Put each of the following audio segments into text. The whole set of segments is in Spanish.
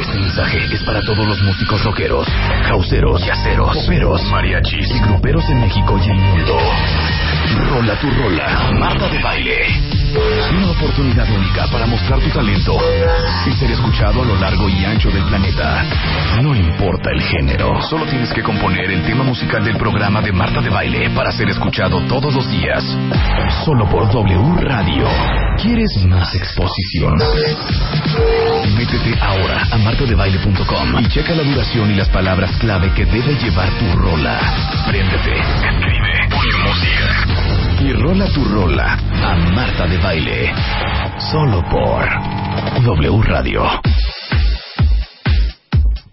Este mensaje es para todos los músicos rockeros, causeros, yaceros, poperos, mariachis y gruperos en México y el mundo. Rola tu rola, Marta de Baile. Una oportunidad única para mostrar tu talento y ser escuchado a lo largo y ancho del planeta. No importa el género, solo tienes que componer el tema musical del programa de Marta de Baile para ser escuchado todos los días. Solo por W Radio. ¿Quieres más exposición? Métete ahora a martadebaile.com y checa la duración y las palabras clave que debe llevar tu rola. Préndete, escribe, pon música y rola tu rola a Marta de Baile. Solo por W Radio.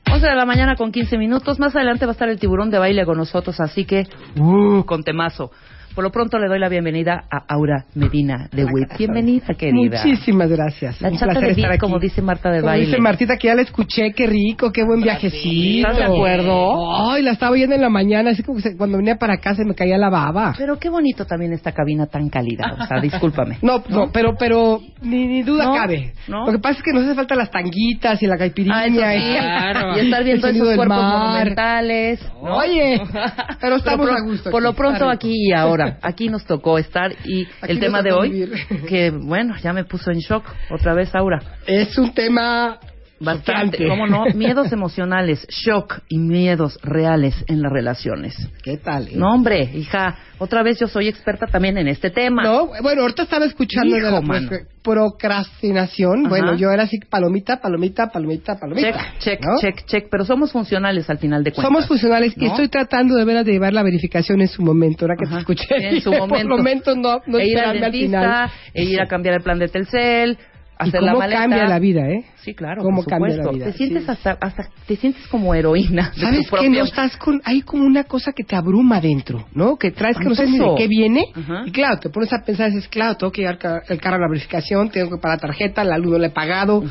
11 de la mañana con 15 minutos. Más adelante va a estar el tiburón de baile con nosotros, así que, uh, con temazo. Por lo pronto le doy la bienvenida a Aura Medina de WIP. Bienvenida, querida. Muchísimas gracias. La Un chata placer de estar aquí. como dice Marta de Como baile. dice Martita, que ya la escuché, qué rico, qué buen viajecito. ¿Estás de acuerdo? Ay, la estaba oyendo en la mañana, así como que se- cuando venía para acá se me caía la baba. Pero qué bonito también esta cabina tan cálida. O sea, discúlpame. No, no, pero, pero ni, ni duda ¿No? cabe. ¿No? Lo que pasa es que nos hace falta las tanguitas y la caipirinha. Ah, eso sí. y, Y estar viendo esos cuerpos mar. monumentales. ¿no? Oye, pero estamos por, a gusto Por aquí, lo pronto aquí y ahora. Aquí nos tocó estar y Aquí el tema de hoy, vivir. que bueno, ya me puso en shock otra vez Aura. Es un tema Bastante. ¿cómo no? Miedos emocionales, shock y miedos reales en las relaciones. ¿Qué tal? eh? No, hombre, hija, otra vez yo soy experta también en este tema. No, bueno, ahorita estaba escuchando de Hijo, la mano. procra- procrastinación. Ajá. Bueno, yo era así, palomita, palomita, palomita, Check, palomita. check, ¿no? check, check, pero somos funcionales al final de cuentas. Somos funcionales y ¿no? estoy tratando de veras de llevar la verificación en su momento, ahora que Ajá, te escuché. en su Por momento. lo momento no, no e ir al esperarme al dentista, final. e ir a cambiar el plan de Telcel, ¿Y hacer la cómo maleta. cambia la vida, eh? Sí, claro, ¿Cómo por cambia la vida? Te sientes Sí. hasta, hasta, te sientes como heroína ¿Sabes propio... No estás con, hay como una cosa que te abruma dentro, ¿no? Que traes que no sabes ni de qué viene. Y claro, te pones a pensar, dices, claro, tengo que llevar el carro a la verificación, tengo que pagar la tarjeta, el alumno le he pagado.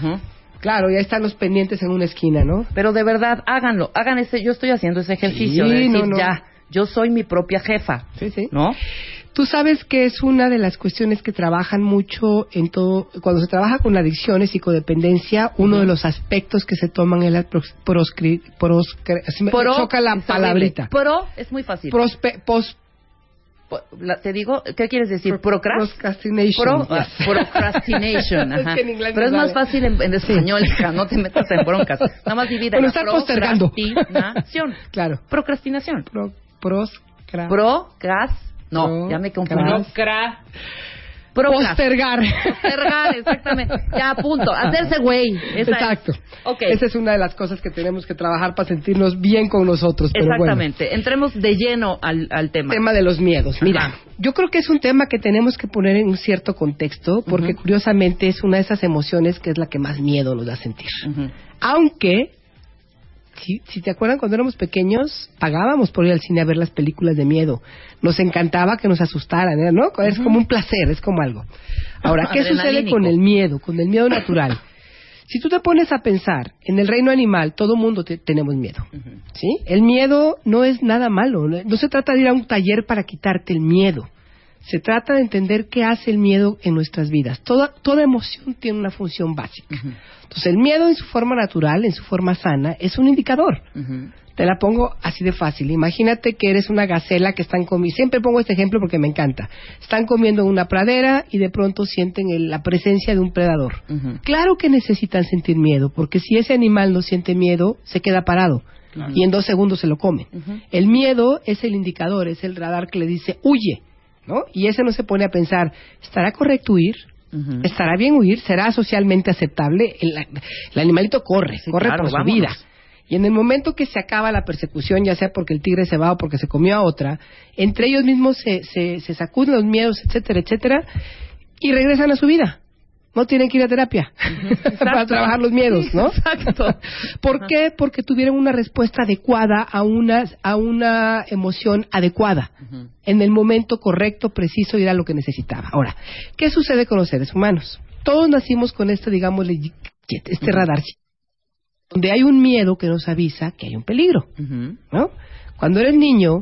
Claro, ya están los pendientes en una esquina, ¿no? Pero de verdad, háganlo, hagan ese, yo estoy haciendo ese ejercicio Sí, de decir, no, no. ya, yo soy mi propia jefa, Sí, sí. ¿no? Tú sabes que es una de las cuestiones que trabajan mucho en todo, cuando se trabaja con adicciones y codependencia, uno de los aspectos que se toman es la pros, proscri- proscri- se me Pro, choca la palabrita. Pro es muy fácil. Prospe- pos- Po- la- te digo, ¿qué quieres decir? Procrast. procrastination. Pro, ah, procrastination, Es ajá. que en inglés Pero es más fácil en, en español, hija, no te metas en broncas. Nada más divide. Bueno, postergando. Procrastinación. Claro. Procrastinación. Pro, proscra- Procras. No, ya me confundí. Procra. Procras. Postergar. Postergar, exactamente. Ya, punto. Hacerse güey. Esa Exacto. Es. Ok. Esa es una de las cosas que tenemos que trabajar para sentirnos bien con nosotros. Pero bueno. Exactamente. Entremos de lleno al, al tema. tema de los miedos. Mira, Ajá. yo creo que es un tema que tenemos que poner en un cierto contexto, porque curiosamente es una de esas emociones que es la que más miedo nos da sentir. Aunque, si, si te acuerdan, cuando éramos pequeños, pagábamos por ir al cine a ver las películas de miedo. Nos encantaba que nos asustaran, ¿eh? ¿no? Es como un placer, es como algo. Ahora, ¿qué sucede con el miedo, con el miedo natural? Si tú te pones a pensar, en el reino animal todo mundo te- tenemos miedo. ¿Sí? El miedo no es nada malo. No no se trata de ir a un taller para quitarte el miedo. Se trata de entender qué hace el miedo en nuestras vidas. Toda, toda emoción tiene una función básica. Entonces, el miedo en su forma natural, en su forma sana, es un indicador. Te la pongo así de fácil. Imagínate que eres una gacela que están comiendo. Siempre pongo este ejemplo porque me encanta. Están comiendo en una pradera y de pronto sienten el- la presencia de un predador. Claro que necesitan sentir miedo, porque si ese animal no siente miedo, se queda parado. Y en dos segundos se lo come. El miedo es el indicador, es el radar que le dice huye. ¿No? Y ese no se pone a pensar, ¿estará correcto huir? ¿Estará bien huir? ¿Será socialmente aceptable? El, el animalito corre, Sí, corre claro, por su vámonos. vida. Y en el momento que se acaba la persecución, ya sea porque el tigre se va o porque se comió a otra, entre ellos mismos se, se, se sacuden los miedos, etcétera, etcétera, y regresan a su vida. No tienen que ir a terapia para trabajar los miedos, ¿no? Exacto. ¿Por qué? Porque tuvieron una respuesta adecuada a una, a una emoción adecuada, en el momento correcto, preciso y era lo que necesitaba. Ahora, ¿qué sucede con los seres humanos? Todos nacimos con este, digamos, este radar, donde hay un miedo que nos avisa que hay un peligro, ¿no? Cuando eres niño,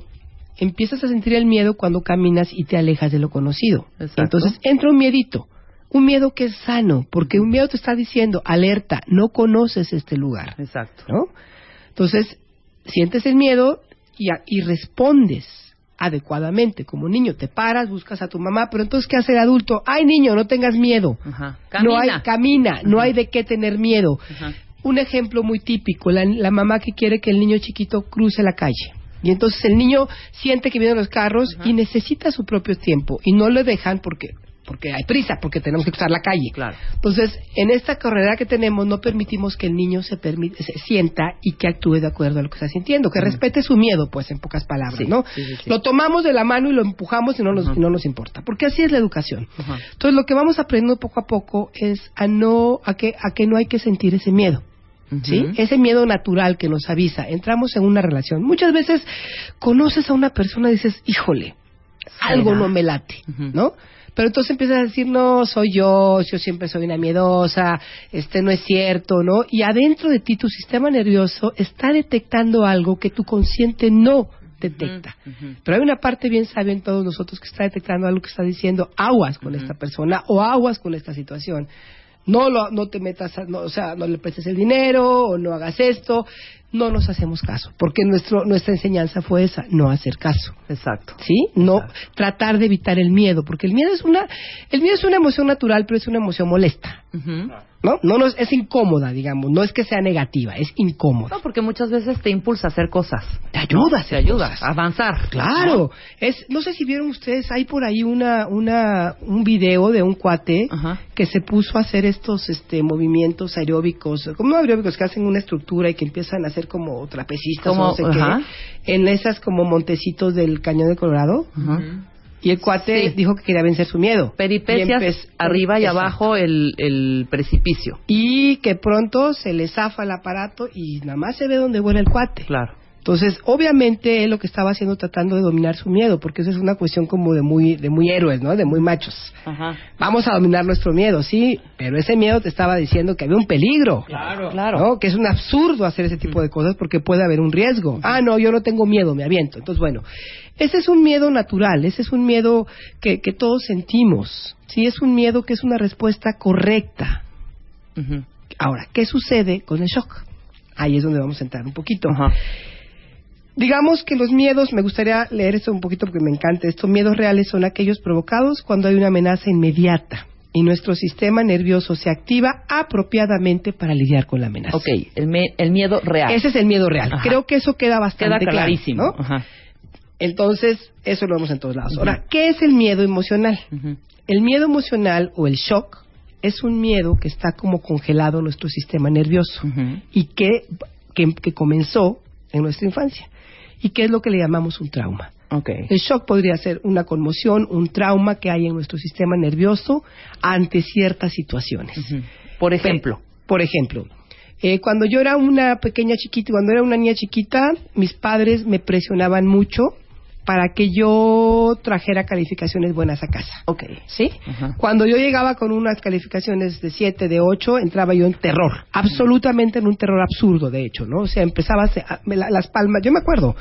empiezas a sentir el miedo cuando caminas y te alejas de lo conocido. Entonces entra un miedito un miedo que es sano, porque un miedo te está diciendo, alerta, no conoces este lugar. Exacto. ¿no? Entonces, sientes el miedo y, y respondes adecuadamente. Como niño, te paras, buscas a tu mamá, pero entonces, ¿qué hace el adulto? Ay, niño, no tengas miedo. Camina. No hay, camina, no hay de qué tener miedo. Un ejemplo muy típico, la, la mamá que quiere que el niño chiquito cruce la calle. Y entonces el niño siente que vienen los carros y necesita su propio tiempo y no le dejan porque porque hay prisa, porque tenemos que cruzar la calle. Claro. Entonces, en esta carrera que tenemos, no permitimos que el niño se, se sienta y que actúe de acuerdo a lo que está sintiendo, que respete su miedo, pues, en pocas palabras, ¿no? lo tomamos de la mano y lo empujamos y no nos, no nos importa, porque así es la educación. Entonces, lo que vamos aprendiendo poco a poco es a no, a que, a que no hay que sentir ese miedo. ¿Sí? Ese miedo natural que nos avisa. Entramos en una relación. Muchas veces conoces a una persona y dices, híjole, algo no me late, ¿no? Pero entonces empiezas a decir, no, soy yo, yo siempre soy una miedosa, este no es cierto, ¿no? Y adentro de ti tu sistema nervioso está detectando algo que tu consciente no detecta. Pero hay una parte bien sabia en todos nosotros que está detectando algo que está diciendo aguas con esta persona o aguas con esta situación. No, lo, no te metas, no, o sea, no le prestes el dinero o no hagas esto no nos hacemos caso, porque nuestro, nuestra enseñanza fue esa, no hacer caso. Exacto. ¿Sí? No tratar de evitar el miedo, porque el miedo es una el miedo es una emoción natural, pero es una emoción molesta. ¿No? No nos, es incómoda, digamos, no es que sea negativa, es incómoda. No, porque muchas veces te impulsa a hacer cosas. Te ayuda, te ayuda a avanzar. Claro. Es no sé si vieron ustedes, hay por ahí una una un video de un cuate que se puso a hacer estos este movimientos aeróbicos, como aeróbicos que hacen una estructura y que empiezan a hacer como trapecistas o no sé qué, en esas como montecitos del Cañón de Colorado. Y el cuate dijo que quería vencer su miedo. Peripecias arriba y abajo el, el, precipicio. Y que pronto se le zafa el aparato y nada más se ve donde vuela el cuate. Claro. Entonces, obviamente, él lo que estaba haciendo tratando de dominar su miedo, porque eso es una cuestión como de muy, de muy héroes, ¿no? De muy machos. Ajá. Vamos a dominar nuestro miedo, sí, pero ese miedo te estaba diciendo que había un peligro. Claro, claro. Que es un absurdo hacer ese tipo de cosas porque puede haber un riesgo. Ah, no, yo no tengo miedo, me aviento. Entonces, bueno, ese es un miedo natural, ese es un miedo que, que todos sentimos. Sí, es un miedo que es una respuesta correcta. Ahora, ¿qué sucede con el shock? Ahí es donde vamos a entrar un poquito. Ajá. Digamos que los miedos, me gustaría leer esto un poquito porque me encanta esto, miedos reales son aquellos provocados cuando hay una amenaza inmediata y nuestro sistema nervioso se activa apropiadamente para lidiar con la amenaza. Ok, el, miedo real. Ese es el miedo real. Creo que eso queda bastante queda clarísimo. Ajá. Entonces, eso lo vemos en todos lados. Ahora, ¿qué es el miedo emocional? El miedo emocional o el shock es un miedo que está como congelado en nuestro sistema nervioso y que, que comenzó en nuestra infancia y qué es lo que le llamamos un trauma. Okay. El shock podría ser una conmoción, un trauma que hay en nuestro sistema nervioso ante ciertas situaciones. Por ejemplo. por ejemplo, eh, cuando yo era una pequeña chiquita, cuando era una niña chiquita, mis padres me presionaban mucho para que yo trajera calificaciones buenas a casa. Ok. ¿Sí? Cuando yo llegaba con unas calificaciones de 7, de 8, entraba yo en terror. Absolutamente en un terror absurdo, de hecho, ¿no? O sea, empezaba a, las palmas, yo me acuerdo,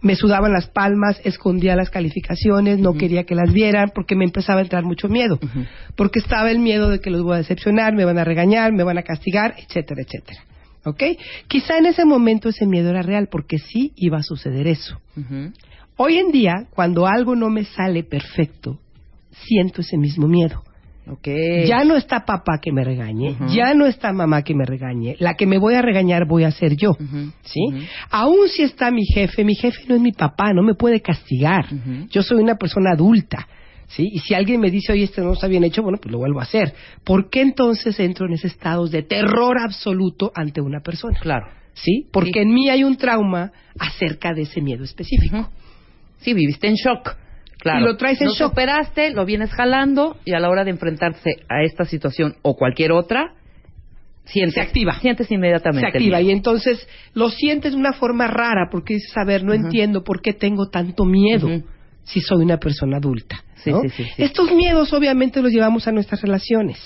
me sudaban las palmas, escondía las calificaciones, no quería que las vieran porque me empezaba a entrar mucho miedo. Porque estaba el miedo de que los voy a decepcionar, me van a regañar, me van a castigar, etcétera, etcétera. ¿Ok? Quizá en ese momento ese miedo era real porque sí iba a suceder eso. Hoy en día, cuando algo no me sale perfecto, siento ese mismo miedo. Okay. Ya no está papá que me regañe, ya no está mamá que me regañe, la que me voy a regañar voy a ser yo, ¿sí? Aún si está mi jefe, mi jefe no es mi papá, no me puede castigar. Yo soy una persona adulta, ¿sí? Y si alguien me dice, oye, esto no está bien hecho, bueno, pues lo vuelvo a hacer. ¿Por qué entonces entro en ese estado de terror absoluto ante una persona? Claro. ¿Sí? Porque en mí hay un trauma acerca de ese miedo específico. Sí, viviste en shock. Claro. Y lo traes en Lo shock. superaste, lo vienes jalando y a la hora de enfrentarse a esta situación o cualquier otra, sientes, Se activa. Sientes inmediatamente. se activa y entonces lo sientes de una forma rara porque dices, a ver, no entiendo por qué tengo tanto miedo si soy una persona adulta. ¿no? sí, sí, sí. Estos miedos obviamente los llevamos a nuestras relaciones.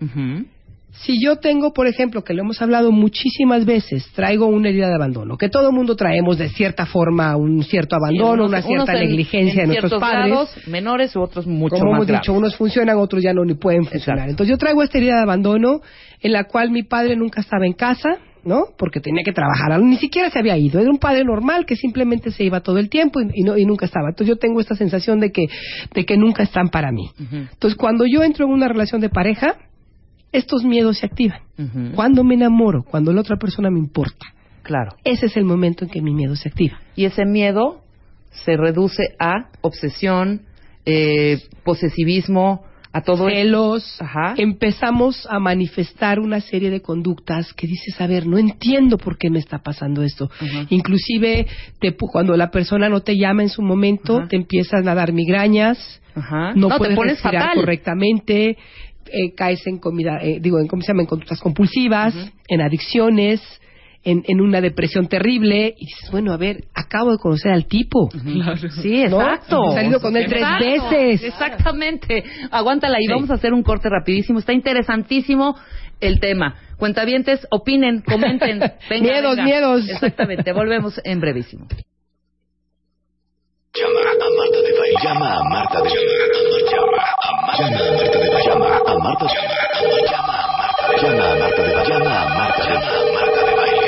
Ujú. Si yo tengo, por ejemplo, que lo hemos hablado muchísimas veces, traigo una herida de abandono, que todo el mundo traemos de cierta forma un cierto abandono, Unos- una cierta en- negligencia en de nuestros padres. grados menores u otros mucho Como más hemos dicho, unos funcionan, otros ya no ni pueden funcionar. Exacto. Entonces yo traigo esta herida de abandono en la cual mi padre nunca estaba en casa, ¿no? Porque tenía que trabajar, ni siquiera se había ido. Era un padre normal que simplemente se iba todo el tiempo y, y no, y nunca estaba. Entonces yo tengo esta sensación de que, de que nunca están para mí. Entonces cuando yo entro en una relación de pareja, estos miedos se activan. Cuando me enamoro, cuando la otra persona me importa, Claro. ese es el momento en que mi miedo se activa. Y ese miedo se reduce a obsesión, eh, posesivismo, a todo eso. celos, Ajá. empezamos a manifestar una serie de conductas que dices, a ver, no entiendo por qué me está pasando esto. Inclusive te cuando la persona no te llama en su momento, te empiezan a dar migrañas, Ajá. no, te puedes pones respirar fatal. correctamente, eh, caes en comida, eh, digo, en cómo se llama, en conductas compulsivas, en adicciones, en, en una depresión terrible y dices, bueno, a ver, acabo de conocer al tipo. Sí, ¿No? exacto. He salido con él tres Exacto, veces. Exactamente. Aguántala y Sí. vamos a hacer un corte rapidísimo. Está interesantísimo el tema. Cuentavientes, opinen, comenten. Venga, Miedos, venga. miedos. Exactamente. Volvemos en brevísimo. Llama a Marta de Baile. Llama a Marta de Baile. Llama a Marta de Baile. A Marta. Llama a Marta de Baile. Llama a Marta de Baile. Llama a Marta de Baile.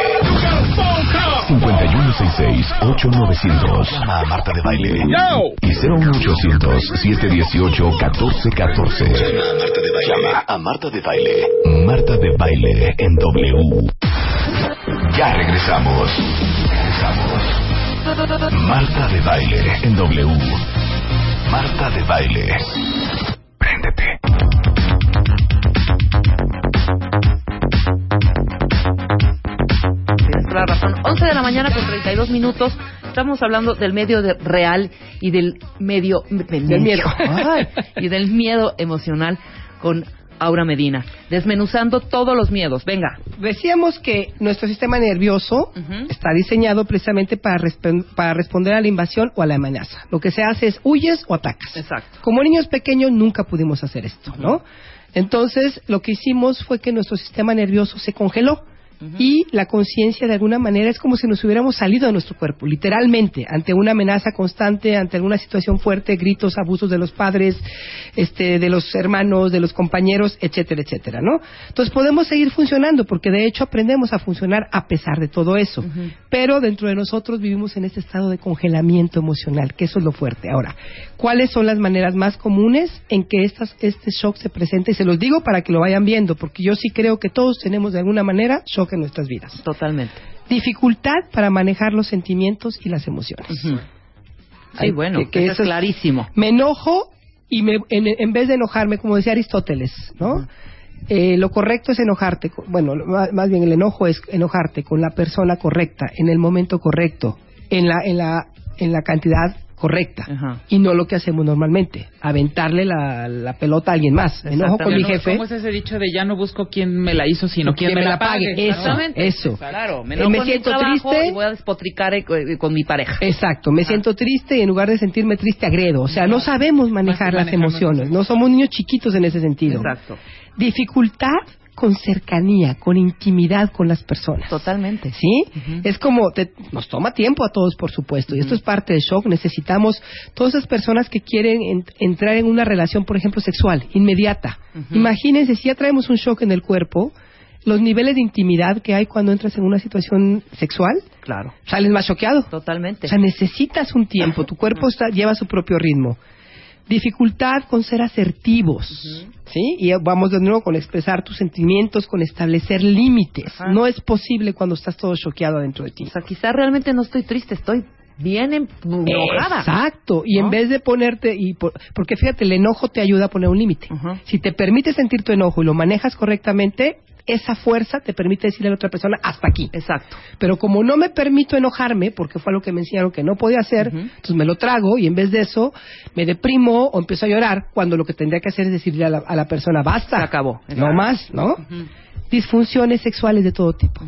5166-8900. Llama a Marta de Baile. Y 01800-718-1414. Llama a Marta de Baile. Llama a Marta de Baile. Marta de Baile en W. Ya regresamos. Regresamos. Marta de Baile en W. Marta de Baile. Préndete. 11 de la mañana con 32 minutos. Estamos hablando del medio de- real y del medio del miedo. Ay, y del miedo emocional con Aura Medina, desmenuzando todos los miedos. Venga. Decíamos que nuestro sistema nervioso está diseñado precisamente para, resp- para responder a la invasión o a la amenaza. Lo que se hace es huyes o atacas. Exacto. Como niños pequeños nunca pudimos hacer esto, ¿no? Entonces, lo que hicimos fue que nuestro sistema nervioso se congeló. Y la conciencia, de alguna manera, es como si nos hubiéramos salido de nuestro cuerpo, literalmente, ante una amenaza constante, ante alguna situación fuerte, gritos, abusos de los padres, este, de los hermanos, de los compañeros, etcétera, etcétera, ¿no? Entonces podemos seguir funcionando, porque de hecho aprendemos a funcionar a pesar de todo eso. Pero dentro de nosotros vivimos en este estado de congelamiento emocional, que eso es lo fuerte. Ahora, ¿cuáles son las maneras más comunes en que estas, este shock se presenta? Y se los digo para que lo vayan viendo, porque yo sí creo que todos tenemos de alguna manera shock en nuestras vidas. Totalmente. Dificultad para manejar los sentimientos y las emociones. Sí, Ay, bueno, que- que eso es clarísimo. Me enojo y me, en, en vez de enojarme, como decía Aristóteles, ¿no? Eh, lo correcto es enojarte, bueno, más bien el enojo es enojarte con la persona correcta, en el momento correcto, en la, en la, en la cantidad correcta, Ajá. y no lo que hacemos normalmente, aventarle la, la pelota a alguien más. Me enojo con mi jefe. ¿Cómo es ese dicho de ya no busco quién me la hizo, sino quién me la pague? Eso, Exactamente. eso. Claro, me, Eh, enojo me siento trabajo triste. y voy a despotricar eh, eh, con mi pareja. Exacto, me siento triste y en lugar de sentirme triste agredo. O sea, no sabemos manejar las emociones, no somos niños chiquitos en ese sentido. Exacto. Dificultad con cercanía, con intimidad con las personas. Totalmente. ¿Sí? Es como, te- nos toma tiempo a todos, por supuesto, y esto es parte del shock. Necesitamos todas esas personas que quieren en- entrar en una relación, por ejemplo, sexual, inmediata. Imagínense, si ya traemos un shock en el cuerpo, los niveles de intimidad que hay cuando entras en una situación sexual, Claro. sales más choqueado. Totalmente. O sea, necesitas un tiempo, tu cuerpo está- lleva su propio ritmo. Dificultad con ser asertivos, ¿sí? Y vamos de nuevo con expresar tus sentimientos, con establecer límites. Ajá. No es posible cuando estás todo choqueado dentro de ti. O sea, quizás realmente no estoy triste, estoy bien enojada. Exacto. Y ¿No? en vez de ponerte, y por- porque fíjate, el enojo te ayuda a poner un límite. Si te permites sentir tu enojo y lo manejas correctamente, esa fuerza te permite decirle a la otra persona hasta aquí. Exacto. Pero como no me permito enojarme, porque fue lo que me enseñaron que no podía hacer, entonces me lo trago y en vez de eso me deprimo o empiezo a llorar cuando lo que tendría que hacer es decirle a la, a la persona basta. Se acabó. No más, ¿no? Disfunciones sexuales de todo tipo,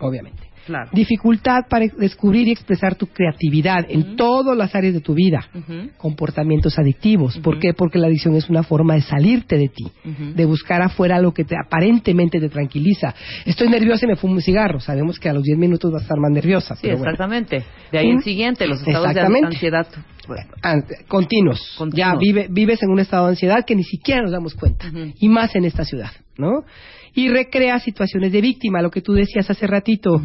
obviamente. Claro. Dificultad para descubrir y expresar tu creatividad en todas las áreas de tu vida. Comportamientos adictivos. ¿Por qué? Porque la adicción es una forma de salirte de ti, de buscar afuera algo que te, aparentemente te tranquiliza. Estoy nerviosa y me fumo un cigarro. Sabemos que a los 10 minutos vas a estar más nerviosa. Sí, pero bueno. exactamente. De ahí Un- el siguiente, los estados de ansiedad. Continuos. Continuos. Ya vive- vives en un estado de ansiedad que ni siquiera nos damos cuenta. Y más en esta ciudad, ¿no? Y recrea situaciones de víctima, lo que tú decías hace ratito.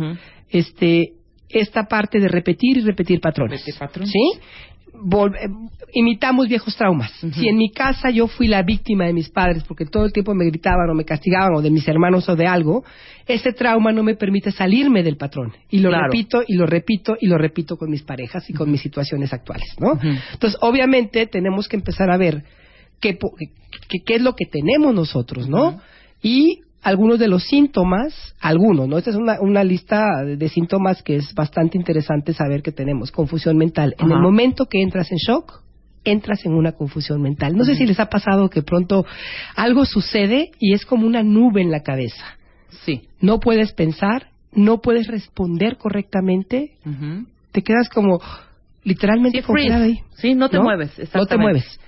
Este, esta parte de repetir y repetir patrones. Repetir patrones. ¿Sí? Vol- eh, imitamos viejos traumas. Si en mi casa yo fui la víctima de mis padres porque todo el tiempo me gritaban o me castigaban o de mis hermanos o de algo, ese trauma no me permite salirme del patrón. Y lo Claro. repito y lo repito y lo repito con mis parejas y con mis situaciones actuales, ¿no? Entonces, obviamente, tenemos que empezar a ver qué, qué- qué es lo que tenemos nosotros, ¿no? Y algunos de los síntomas, algunos, ¿no? Esta es una, una lista de, de síntomas que es bastante interesante saber que tenemos. Confusión mental. En el momento que entras en shock, entras en una confusión mental. No sé si les ha pasado que pronto algo sucede y es como una nube en la cabeza. Sí. No puedes pensar, no puedes responder correctamente, te quedas como literalmente Sí, congelado ahí. Sí, no te mueves, No te mueves.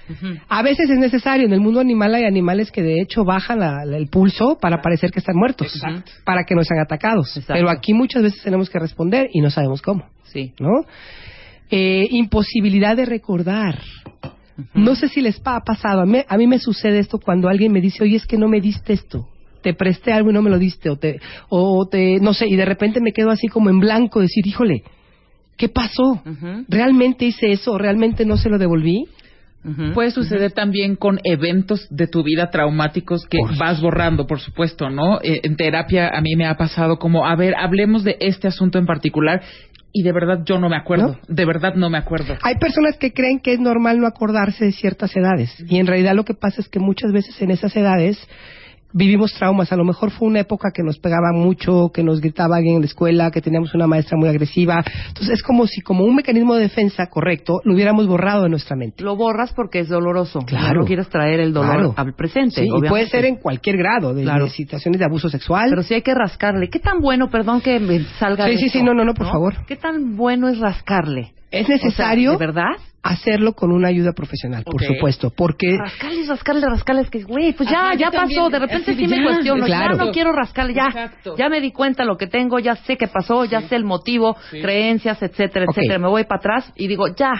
A veces es necesario. En el mundo animal hay animales que de hecho bajan la- la- el pulso para parecer que están muertos, Exacto. para que no sean atacados. Exacto. Pero aquí muchas veces tenemos que responder y no sabemos cómo, Sí. ¿no? Eh, imposibilidad de recordar. No sé si les ha pasado. A mí, a mí me sucede esto cuando alguien me dice, oye, es que no me diste esto. Te presté algo y no me lo diste. O te, o te, no sé, y de repente me quedo así como en blanco, decir, híjole, ¿qué pasó? ¿Realmente hice eso realmente no se lo devolví? Puede suceder también con eventos de tu vida traumáticos que Por vas borrando, por supuesto, ¿no? Eh, en terapia a mí me ha pasado como, a ver, hablemos de este asunto en particular y de verdad yo no me acuerdo, de verdad no me acuerdo. Hay personas que creen que es normal no acordarse de ciertas edades y en realidad lo que pasa es que muchas veces en esas edades vivimos traumas. A lo mejor fue una época que nos pegaba mucho, que nos gritaba alguien en la escuela, que teníamos una maestra muy agresiva. Entonces es como si como un mecanismo de defensa correcto lo hubiéramos borrado de nuestra mente. Lo borras porque es doloroso. Claro. No quieres traer el dolor Claro. al presente. Sí, y puede ser en cualquier grado, de, Claro. de situaciones de abuso sexual. Pero sí hay que rascarle. ¿Qué tan bueno, perdón que me salga Sí, de sí, esto, sí, no, no, no, por favor. ¿Qué tan bueno es rascarle? es O sea, necesario ¿De verdad? Hacerlo con una ayuda profesional, por supuesto, porque Rascarle, rascarle, rascarle. Es que, güey, pues ya, Ajá, ya también, pasó. De repente sí me ya, cuestiono. claro. Ya no quiero rascarle, ya. Exacto. Ya me di cuenta lo que tengo, ya sé qué pasó, ya sé el motivo, Sí. creencias, etcétera, etcétera. Me voy para atrás y digo, ya.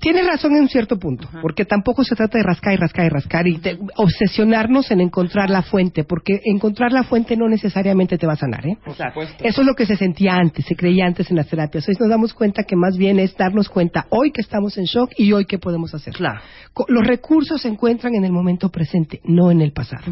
Tienes razón en un cierto punto, porque tampoco se trata de rascar y rascar y rascar y te- obsesionarnos en encontrar la fuente, porque encontrar la fuente no necesariamente te va a sanar, ¿eh? Por supuesto. Eso es lo que se sentía antes, se creía antes en las terapias. Hoy nos damos cuenta que más bien es darnos cuenta hoy que estamos en shock y hoy qué podemos hacer. Claro. Los recursos se encuentran en el momento presente, no en el pasado.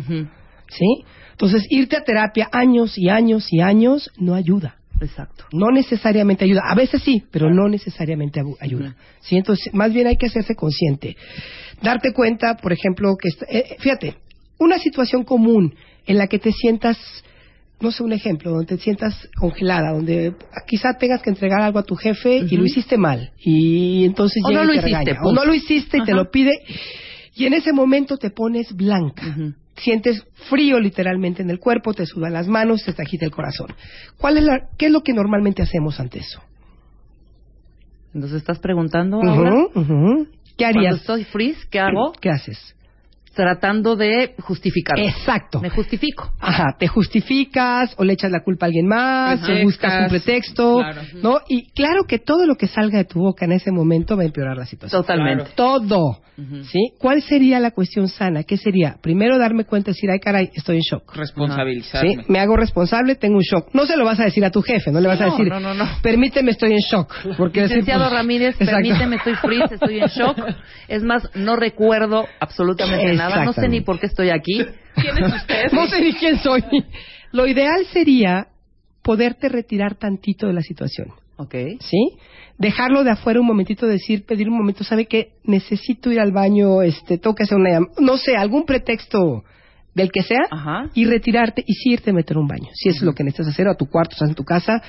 ¿Sí? Entonces, irte a terapia años y años y años no ayuda. Exacto. No necesariamente ayuda. A veces sí, pero no necesariamente ayuda. ¿Sí? Entonces, más bien hay que hacerse consciente. Darte cuenta, por ejemplo, que... eh, fíjate, una situación común en la que te sientas, no sé, un ejemplo, donde te sientas congelada, donde quizá tengas que entregar algo a tu jefe y lo hiciste mal. Y entonces O llega no y lo te hiciste, regaña. O no lo hiciste y te lo pide. Y en ese momento te pones blanca. Sientes frío literalmente en el cuerpo, te sudan las manos, te agita el corazón. ¿Cuál es la, ¿Qué es lo que normalmente hacemos ante eso? Entonces estás preguntando ahora. ¿Qué Cuando harías? estoy freeze, ¿qué hago? ¿Qué haces? Tratando de justificar. Exacto. Me justifico. Ajá, te justificas o le echas la culpa a alguien más, o buscas un pretexto, claro. ¿no? Y claro que todo lo que salga de tu boca en ese momento va a empeorar la situación. Totalmente. Todo. ¿Sí? ¿Cuál sería la cuestión sana? ¿Qué sería? Primero darme cuenta y decir, ay caray, estoy en shock. Responsabilizarme. ¿Sí? Me hago responsable, tengo un shock. No se lo vas a decir a tu jefe, no le vas a decir, no, no, no. permíteme, estoy en shock. Porque Licenciado pues, Ramírez, exacto. permíteme, estoy freeze, estoy en shock. Es más, no recuerdo absolutamente nada. No sé ni por qué estoy aquí. ¿Quién es usted? No sé ni quién soy. Lo ideal sería poderte retirar tantito de la situación. Ok. ¿Sí? Dejarlo de afuera un momentito, decir, pedir un momento, ¿sabe qué? Necesito ir al baño, este, tengo que hacer una no sé, algún pretexto del que sea, Ajá. y retirarte y sí irte a meter un baño. Si es lo que necesitas hacer, a tu cuarto, estás en tu casa.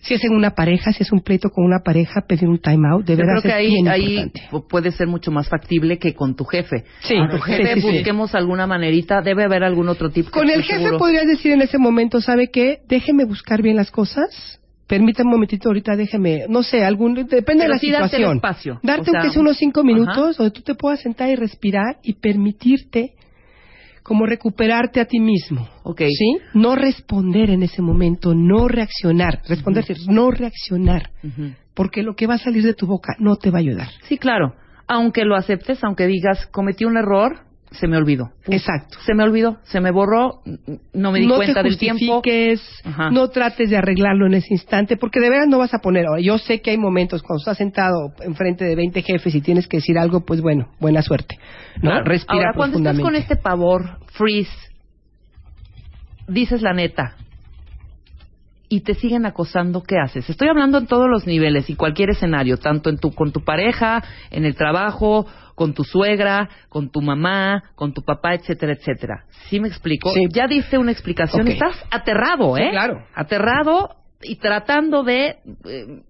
Si es en una pareja, si es un pleito con una pareja, pedir un time out, de Yo verdad creo que es ahí, bien ahí puede ser mucho más factible que con tu jefe. Sí, Con tu jefe sí, sí. busquemos alguna manerita, debe haber algún otro tipo. Con el jefe podrías decir en ese momento, ¿sabe qué? Déjeme buscar bien las cosas. Permítame un momentito ahorita, déjeme, no sé, algún, depende de la sí darte el situación. espacio. Darte O sea, aunque sea unos cinco ajá. minutos, donde tú te puedas sentar y respirar y permitirte como recuperarte a ti mismo. Ok. ¿Sí? No responder en ese momento, no reaccionar. Responder, no reaccionar. Porque lo que va a salir de tu boca no te va a ayudar. Sí, claro. Aunque lo aceptes, aunque digas, cometí un error, se me olvidó. Exacto. Se me olvidó, se me borró, no me di no cuenta te del tiempo. Ajá. no trates de arreglarlo en ese instante, porque de veras no vas a poner. Ahora, yo sé que hay momentos cuando estás sentado enfrente de 20 jefes y tienes que decir algo, pues bueno, buena suerte. ¿no? Claro. Respira Ahora, cuando estás con este pavor, freeze, dices la neta y te siguen acosando, ¿qué haces? Estoy hablando en todos los niveles y cualquier escenario, tanto en tu, con tu pareja, en el trabajo, con tu suegra, con tu mamá, con tu papá, etcétera, etcétera. ¿Sí me explico? Sí. Ya diste una explicación. Estás aterrado, Sí, ¿eh? claro. Aterrado y tratando de... eh,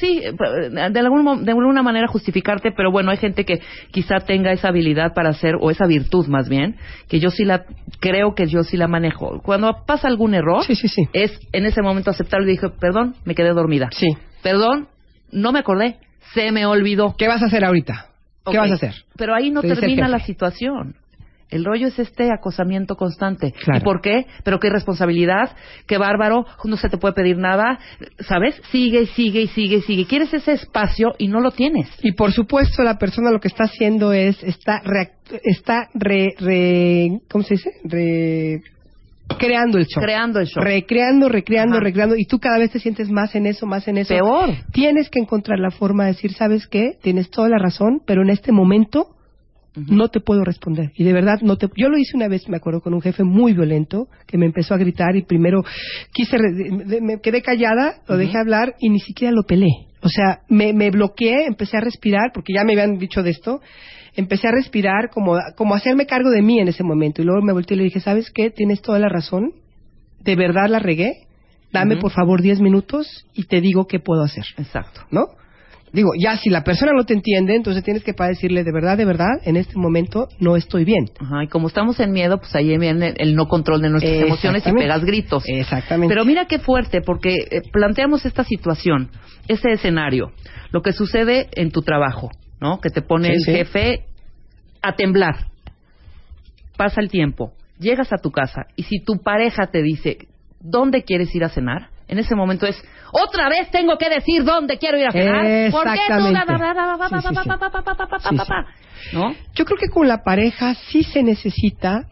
Sí, de, algún de alguna manera justificarte, pero bueno, hay gente que quizá tenga esa habilidad para hacer, o esa virtud más bien, que yo sí la, creo que yo sí la manejo. Cuando pasa algún error, Sí, sí, sí. es en ese momento aceptarlo y dije, perdón, me quedé dormida. Sí. Perdón, no me acordé, se me olvidó. ¿Qué vas a hacer ahorita? ¿Qué vas a hacer? Pero ahí no termina la situación. El rollo es este acosamiento constante. Claro. ¿Y por qué? Pero qué responsabilidad, qué bárbaro, no se te puede pedir nada, ¿sabes? Sigue y sigue y sigue y sigue. Quieres ese espacio y no lo tienes. Y por supuesto la persona lo que está haciendo es, está, react- está re, re- ¿cómo se dice? Re, creando el show. Creando el show. Recreando, recreando, Ajá. recreando. Y tú cada vez te sientes más en eso, más en eso. Peor. Tienes que encontrar la forma de decir, ¿sabes qué? Tienes toda la razón, pero en este momento no te puedo responder. Y de verdad, no te... Yo lo hice una vez, me acuerdo, con un jefe muy violento que me empezó a gritar y primero quise... re- Me quedé callada, lo dejé hablar y ni siquiera lo pelé. O sea, me, me bloqueé, empecé a respirar, porque ya me habían dicho de esto. Empecé a respirar, como, como hacerme cargo de mí en ese momento. Y luego me volteé y le dije, ¿sabes qué? Tienes toda la razón. De verdad la regué. Dame, por favor, 10 minutos y te digo qué puedo hacer. Exacto. ¿no? Digo, ya si la persona no te entiende, entonces tienes que para decirle de verdad, de verdad, en este momento no estoy bien. Ajá, y como estamos en miedo, pues ahí viene el no control de nuestras emociones y pegas gritos. Exactamente. Pero mira qué fuerte, porque eh, planteamos esta situación, ese escenario, lo que sucede en tu trabajo, ¿no? Que te pone Sí, el sí. jefe a temblar. Pasa el tiempo, llegas a tu casa y si tu pareja te dice, ¿dónde quieres ir a cenar? En ese momento es, otra vez tengo que decir dónde quiero ir a cenar. ¿Por qué tú? ¿No? Yo creo que con la pareja sí se necesita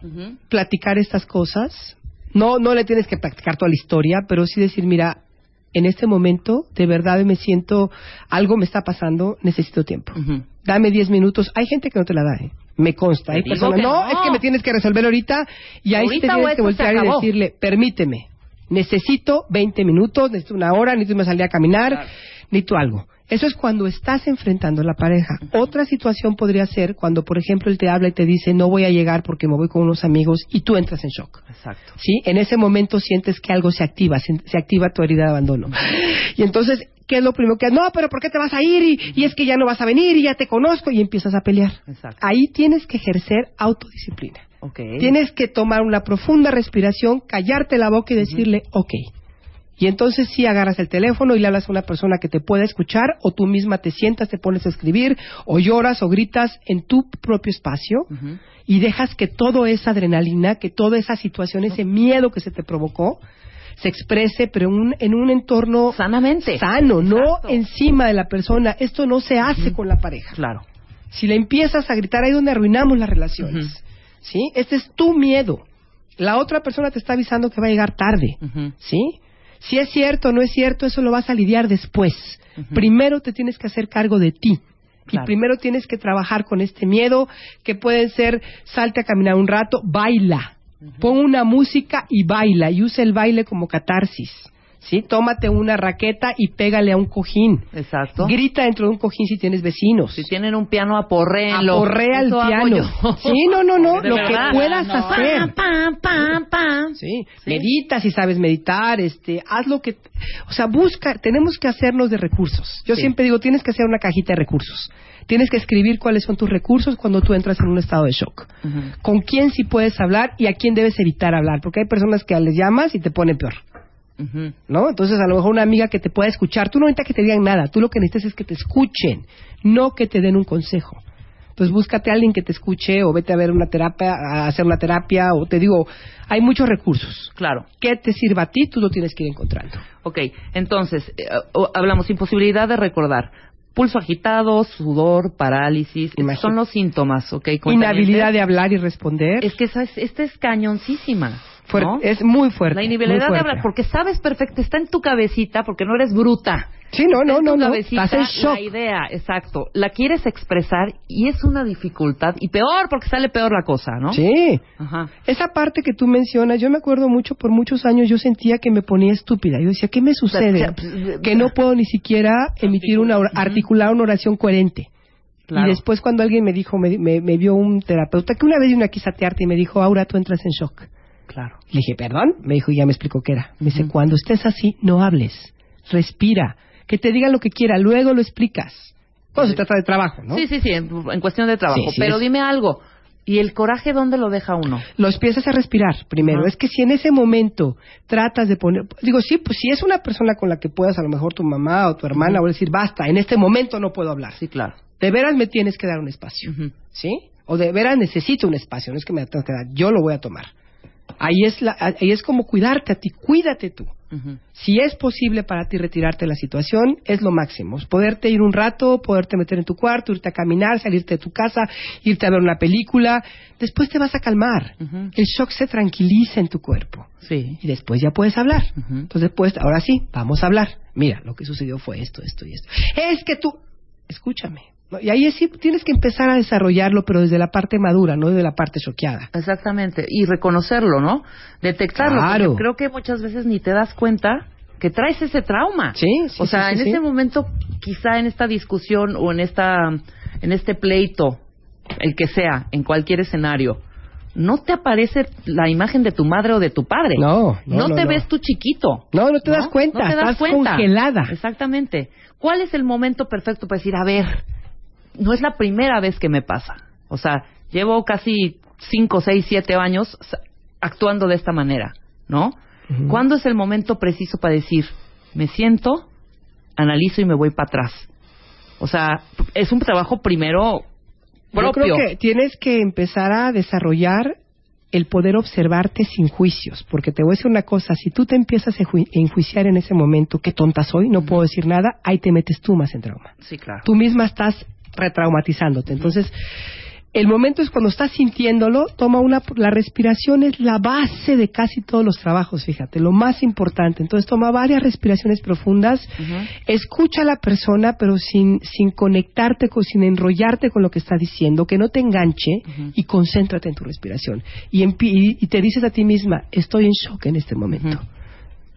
platicar estas cosas. No, no le tienes que platicar toda la historia, pero sí decir, mira, en este momento de verdad me siento, algo me está pasando, necesito tiempo. Dame 10 minutos. Hay gente que no te la da, ¿eh? Me consta. Te Hay digo personas, que no, no. es que me tienes que resolver ahorita y ahí te Ahorita o tienes que voltear y decirle, permíteme, necesito 20 minutos, necesito una hora, necesito a salir a caminar, Claro. Necesito algo. Eso es cuando estás enfrentando a la pareja. Otra situación podría ser cuando, por ejemplo, él te habla y te dice, no voy a llegar porque me voy con unos amigos y tú entras en shock. Exacto. ¿sí? En ese momento sientes que algo se activa, se, se activa tu herida de abandono. Y entonces, ¿qué es lo primero que No, pero ¿por qué te vas a ir? Y, y es que ya no vas a venir y ya te conozco y empiezas a pelear. Exacto. Ahí tienes que ejercer autodisciplina. Ok. Tienes que tomar una profunda respiración, callarte la boca y decirle, ok. Y entonces sí agarras el teléfono y le hablas a una persona que te pueda escuchar o tú misma te sientas, te pones a escribir o lloras o gritas en tu propio espacio y dejas que toda esa adrenalina, que toda esa situación, ese miedo que se te provocó, se exprese, pero en un, en un entorno Sanamente. sano, no encima de la persona. Esto no se hace con la pareja. Claro. Si le empiezas a gritar ahí donde arruinamos las relaciones. ¿sí? Este es tu miedo. La otra persona te está avisando que va a llegar tarde. ¿sí? Si es cierto o no es cierto, eso lo vas a lidiar después. Primero te tienes que hacer cargo de ti. Claro. Y primero tienes que trabajar con este miedo, que pueden ser salte a caminar un rato, baila. Pon una música y baila, y usa el baile como catarsis. ¿Sí? Tómate una raqueta y pégale a un cojín. Exacto. Grita dentro de un cojín si tienes vecinos. Si tienen un piano, aporréenlo. Aporrea el piano. Sí, no, no, no, lo verdad. que puedas no. hacer. Pam, pam, pam. Sí. Sí. medita si sabes meditar, este, haz lo que, o sea, busca, tenemos que hacernos de recursos. Yo Sí. siempre digo, tienes que hacer una cajita de recursos. Tienes que escribir cuáles son tus recursos cuando tú entras en un estado de shock. Con quién sí puedes hablar y a quién debes evitar hablar, porque hay personas que les llamas y te ponen peor. ¿No? Entonces, a lo mejor una amiga que te pueda escuchar, tú no necesitas que te digan nada, tú lo que necesitas es que te escuchen, no que te den un consejo. Entonces, búscate a alguien que te escuche o vete a ver una terapia, a hacer una terapia, o te digo, hay muchos recursos. Claro. ¿Qué te sirva a ti? Tú lo tienes que ir encontrando. Ok, entonces, eh, hablamos imposibilidad de recordar. Pulso agitado, sudor, parálisis, Imagínate. son los síntomas, ¿ok? Inhabilidad de hablar y responder. Es que esa es, esta es cañoncísima. ¿No? Es muy fuerte. La inhabilidad muy de hablar, porque sabes perfecto, está en tu cabecita, porque no eres bruta. Sí, no, Está no, en tu no, no. cabecita shock. La idea, exacto. La quieres expresar y es una dificultad. Y peor, porque sale peor la cosa, ¿no? Sí. Ajá. Esa parte que tú mencionas, yo me acuerdo mucho, por muchos años yo sentía que me ponía estúpida. Yo decía, ¿qué me sucede? Que no puedo ni siquiera emitir una, articular una oración coherente. Claro. Y después cuando alguien me dijo, me, me, me vio un terapeuta, que una vez vino a satearte y me dijo, Aura, tú entras en shock. Claro. Le dije, ¿perdón? Me dijo, y ya me explicó qué era. Me dice, cuando estés así, no hables. Respira. Que te digan lo que quiera, luego lo explicas. Cuando se trata de trabajo, ¿no? Sí, sí, sí, en, en cuestión de trabajo. Sí, sí, Pero es- dime algo. ¿Y el coraje dónde lo deja uno? Lo empiezas a respirar primero. Es que si en ese momento tratas de poner, digo, sí, pues si es una persona con la que puedas, a lo mejor tu mamá o tu hermana, o decir, basta, en este momento no puedo hablar. Sí, claro. De veras me tienes que dar un espacio. ¿sí? O de veras necesito un espacio, no es que me tengas que dar, yo lo voy a tomar. Ahí es, la, ahí es como cuidarte a ti, cuídate tú. Si es posible para ti retirarte de la situación, es lo máximo. Es Poderte ir un rato, poderte meter en tu cuarto, irte a caminar, salirte de tu casa, irte a ver una película. Después te vas a calmar. El shock se tranquiliza en tu cuerpo. Sí. Y después ya puedes hablar. Entonces, después, ahora sí, vamos a hablar. Mira, lo que sucedió fue esto, esto y esto. Es que tú, escúchame. Y ahí sí tienes que empezar a desarrollarlo, pero desde la parte madura, no desde la parte choqueada. Exactamente. Y reconocerlo, ¿no? Detectarlo. Claro. creo que muchas veces ni te das cuenta que traes ese trauma. Sí, sí, O sea, sí, sí, en ese momento, quizá en esta discusión o en esta, en este pleito, el que sea, en cualquier escenario, no te aparece la imagen de tu madre o de tu padre. No, no, no, te no. ves tú chiquito. No, no te das cuenta, No te das estás cuenta. congelada. Exactamente. ¿Cuál es el momento perfecto para decir, a ver, no es la primera vez que me pasa? O sea, llevo casi cinco, seis, siete años s- actuando de esta manera, ¿no? ¿Cuándo es el momento preciso para decir, me siento, analizo y me voy para atrás? O sea, es un trabajo primero Yo propio. creo que tienes que empezar a desarrollar el poder observarte sin juicios, porque te voy a decir una cosa, si tú te empiezas a enjuiciar en ese momento, qué tonta soy, no puedo decir nada, ahí te metes tú más en trauma. Sí, claro. Tú misma estás retraumatizándote. Entonces, el momento es cuando estás sintiéndolo, toma una, la respiración es la base de casi todos los trabajos, fíjate, lo más importante. Entonces, toma varias respiraciones profundas, escucha a la persona, pero sin, sin conectarte, con, sin enrollarte con lo que está diciendo, que no te enganche y concéntrate en tu respiración. Y, y, y te dices a ti misma, estoy en shock en este momento.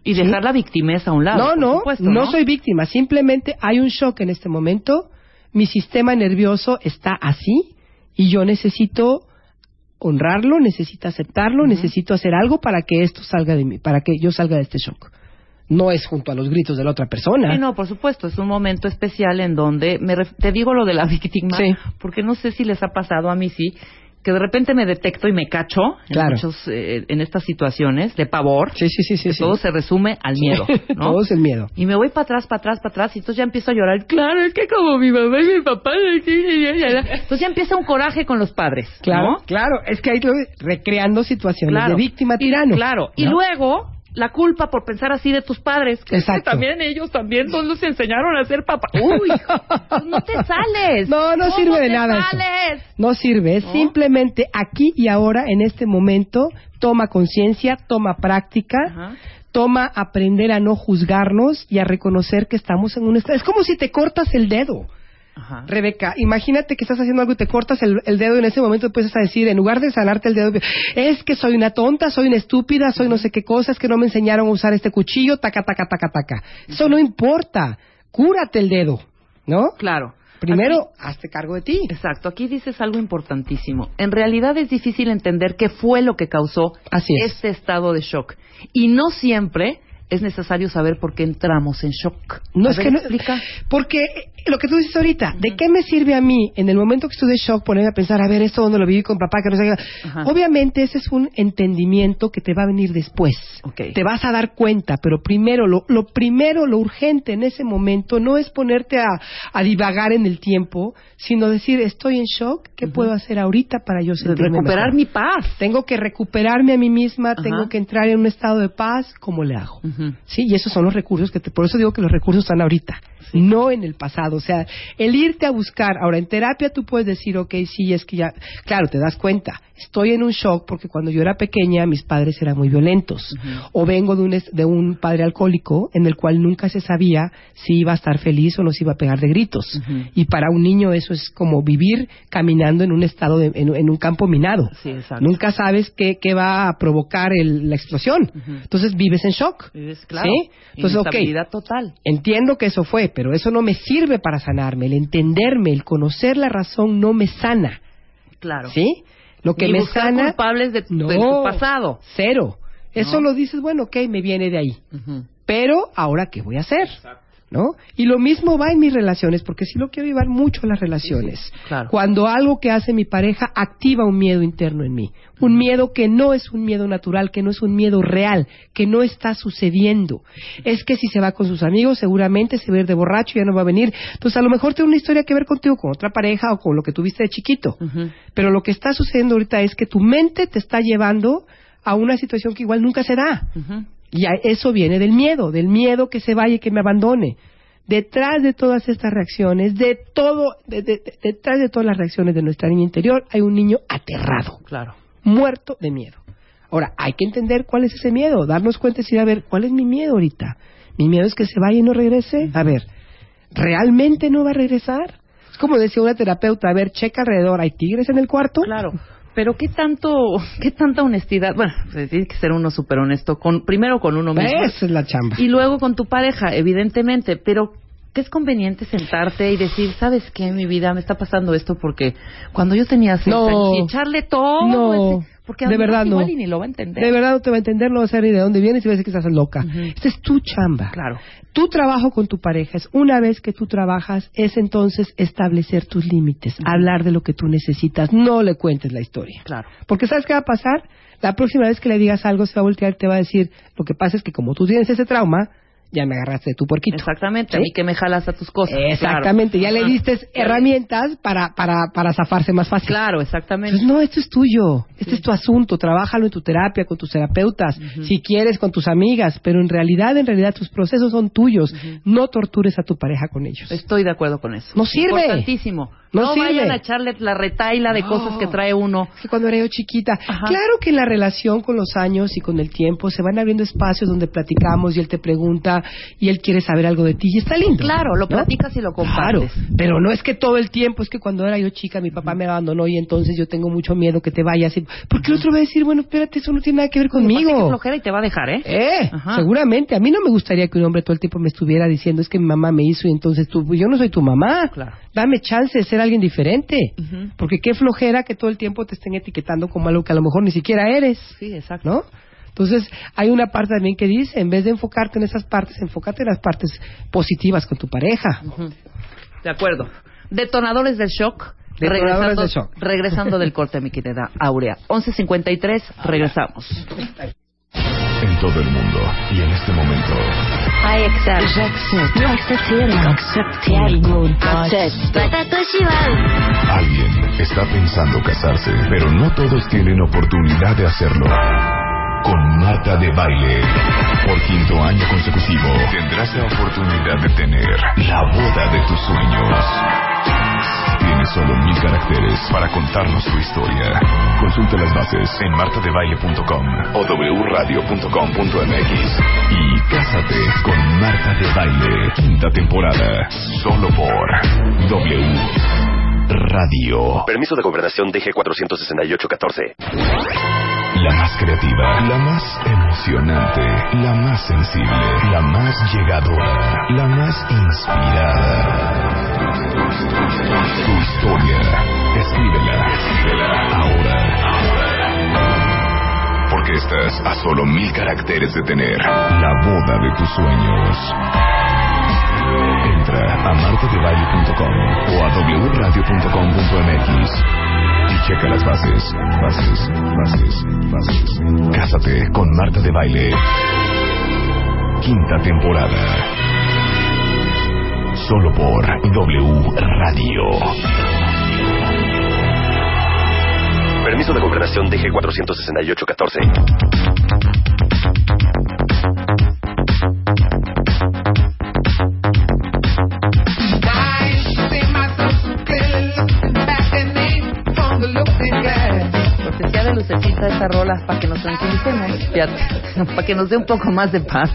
Y dejar la victimez a un lado. No, no, supuesto, no soy víctima, simplemente hay un shock en este momento, mi sistema nervioso está así y yo necesito honrarlo, necesito aceptarlo, necesito hacer algo para que esto salga de mí, para que yo salga de este shock. No es junto a los gritos de la otra persona. Sí, no, por supuesto, es un momento especial en donde me te digo lo de la víctima, Sí. porque no sé si les ha pasado a mí sí, que de repente me detecto y me cacho en, muchos, eh, en estas situaciones de pavor, Sí, sí, sí, sí. que sí. todo se resume al miedo, ¿no? todo es el miedo. Y me voy para atrás, para atrás, para atrás, y entonces ya empiezo a llorar. Claro, es que como mi mamá y mi papá. Entonces ya empieza un coraje con los padres. Claro, ¿no? claro, es que ahí lo- recreando situaciones Claro. de víctima Y- tirano. claro. Y luego, la culpa por pensar así de tus padres. Que Exacto. también ellos también no los enseñaron a ser papá. Uy, pues no te sales. No, no ¿Cómo sirve de nada eso. sales? No sirve, es ¿No? simplemente aquí y ahora, en este momento, toma conciencia, toma práctica, Ajá. toma aprender a no juzgarnos y a reconocer que estamos en un estado. Es como si te cortas el dedo. Ajá. Rebeca, imagínate que estás haciendo algo y te cortas el, el dedo y en ese momento empiezas a decir, en lugar de sanarte el dedo, es que soy una tonta, soy una estúpida, soy no sé qué cosa, es que no me enseñaron a usar este cuchillo, taca, taca, taca, taca. Eso no importa. Cúrate el dedo, ¿no? Claro. Primero, hazte cargo de ti. Exacto, aquí dices algo importantísimo. En realidad es difícil entender qué fue lo que causó Así es. este estado de shock. Y no siempre es necesario saber por qué entramos en shock. No A es ver, que no, explica. porque lo que tú dices ahorita, ¿de qué me sirve a mí en el momento que estoy de shock ponerme a pensar, a ver, esto donde lo viví con papá, que no sé. Obviamente ese es un entendimiento que te va a venir después. Ok. Te vas a dar cuenta, pero primero, lo, lo primero, lo urgente en ese momento no es ponerte a, a divagar en el tiempo, sino decir, estoy en shock, ¿qué puedo hacer ahorita para yo sentirme Recuperar mejor? mi paz. Tengo que recuperarme a mí misma, Ajá. tengo que entrar en un estado de paz, ¿cómo le hago? Sí, y esos son los recursos que te, por eso digo que los recursos están ahorita, no en el pasado. O sea, el irte a buscar, ahora en terapia tú puedes decir, ok, sí, es que ya, claro, te das cuenta, estoy en un shock porque cuando yo era pequeña mis padres eran muy violentos, o vengo de un, de un padre alcohólico en el cual nunca se sabía si iba a estar feliz o no se iba a pegar de gritos. Y para un niño eso es como vivir caminando en un estado, de, en, en un campo minado. Sí, exacto. Nunca sabes qué, qué va a provocar el- la explosión. Entonces vives en shock. Vives, claro. ¿Sí? Entonces, ok. Total. Entiendo que eso fue, pero eso no me sirve para sanarme. El entenderme, el conocer la razón no me sana. Claro. ¿Sí? Lo que Ni me buscar sana. culpables de, no, de tu pasado. Cero. Eso No. lo dices, bueno, ok, me viene de ahí. Pero, ¿ahora qué voy a hacer? ¿No? Y lo mismo va en mis relaciones, porque sí lo quiero llevar mucho las relaciones. claro. Cuando algo que hace mi pareja activa un miedo interno en mí. Un miedo que no es un miedo natural, que no es un miedo real, que no está sucediendo. Es que si se va con sus amigos, seguramente se va a ir de borracho y ya no va a venir. Entonces, a lo mejor tiene una historia que ver contigo, con otra pareja o con lo que tuviste de chiquito. Pero lo que está sucediendo ahorita es que tu mente te está llevando a una situación que igual nunca se da. Ujú. Y a- eso viene del miedo, del miedo que se vaya y que me abandone. Detrás de todas estas reacciones, de todo, de- de- de- detrás de todas las reacciones de nuestra niña interior, hay un niño aterrado, Claro. muerto de miedo. Ahora, hay que entender cuál es ese miedo, darnos cuenta y decir, a ver, ¿cuál es mi miedo ahorita? ¿Mi miedo es que se vaya y no regrese? A ver, ¿realmente no va a regresar? Es como decía una terapeuta, a ver, checa alrededor, ¿hay tigres en el cuarto? Claro. Pero qué tanto, qué tanta honestidad. Bueno, pues, tiene que ser uno súper honesto. Con, primero con uno mismo. Esa es la chamba. Y luego con tu pareja, evidentemente. Pero que es conveniente sentarte y decir, ¿sabes qué? Mi vida me está pasando esto porque cuando yo tenía seis No. años, y echarle todo. No, ese- porque de verdad no. igual y ni lo va a entender. De verdad no te va a entender, no va a saber ni de dónde vienes y va a decir que estás loca. Ujú. Esta es tu chamba. Claro. Tu trabajo con tu pareja es, una vez que tú trabajas, es entonces establecer tus límites, hablar de lo que tú necesitas, no le cuentes la historia. Claro. Porque ¿sabes qué va a pasar? La próxima vez que le digas algo se va a voltear y te va a decir, lo que pasa es que como tú tienes ese trauma, ya me agarraste de tu puerquito. Exactamente. A ¿Sí? mí que me jalas a tus cosas. Exactamente, ya le diste herramientas para, para, para zafarse más fácil. Claro, exactamente. Entonces, no, esto es tuyo, este es tu asunto, trabájalo en tu terapia, con tus terapeutas, si quieres con tus amigas, pero en realidad, en realidad tus procesos son tuyos, no tortures a tu pareja con ellos. Estoy de acuerdo con eso. No sirve. Importantísimo. No No, vayan a echarle la retaila de No. cosas que trae uno. Que cuando era yo chiquita, Ajá. claro que en la relación con los años y con el tiempo se van abriendo espacios donde platicamos y él te pregunta y él quiere saber algo de ti y está lindo. Claro, lo ¿no? platicas y lo Claro, compartes. pero no es que todo el tiempo, es que cuando era yo chica mi papá me abandonó y entonces yo tengo mucho miedo que te vayas. Y, porque el otro va a decir, bueno, espérate, eso no tiene nada que ver Pasa que conmigo. flojera y te va a dejar, ¿eh? Eh, Ajá. seguramente. A mí no me gustaría que un hombre todo el tiempo me estuviera diciendo es que mi mamá me hizo y entonces tú, yo no soy tu mamá. Claro. Dame chance de ser alguien diferente. Porque qué flojera que todo el tiempo te estén etiquetando como algo que a lo mejor ni siquiera eres. Sí, exacto. ¿No? Entonces, hay una parte también que dice, en vez de enfocarte en esas partes, enfócate en las partes positivas con tu pareja. De acuerdo. Detonadores del shock. Detonadores regresando, del shock. regresando del corte, mi querida Aurea. 11.53, regresamos. En todo el mundo y en este momento. I accept. J'accepte. Accepter. Alguien está pensando casarse, pero no todos tienen oportunidad de hacerlo. Con Marta de Baile. Por quinto año consecutivo tendrás la oportunidad de tener la boda de tus sueños. Tienes solo mil caracteres para contarnos tu historia. Consulta las bases en martadebaile.com o wradio.com.mx y cásate con Marta de Baile, quinta temporada, solo por W Radio. Permiso de gobernación DG 468-14. La más creativa, la más emocionante, la más sensible, la más llegadora, la más inspirada. Tu historia, escríbela, escríbela ahora. Porque estás a solo mil caracteres de tener la boda de tus sueños. Entra a martadebaile.com o a wradio.com.mx checa las bases, bases, bases, bases. Cásate con Marta de Baile. Quinta temporada. Solo por W Radio. Permiso de gobernación DG 468-14. Rola para que nos tranquilicemos, para que nos dé un poco más de paz.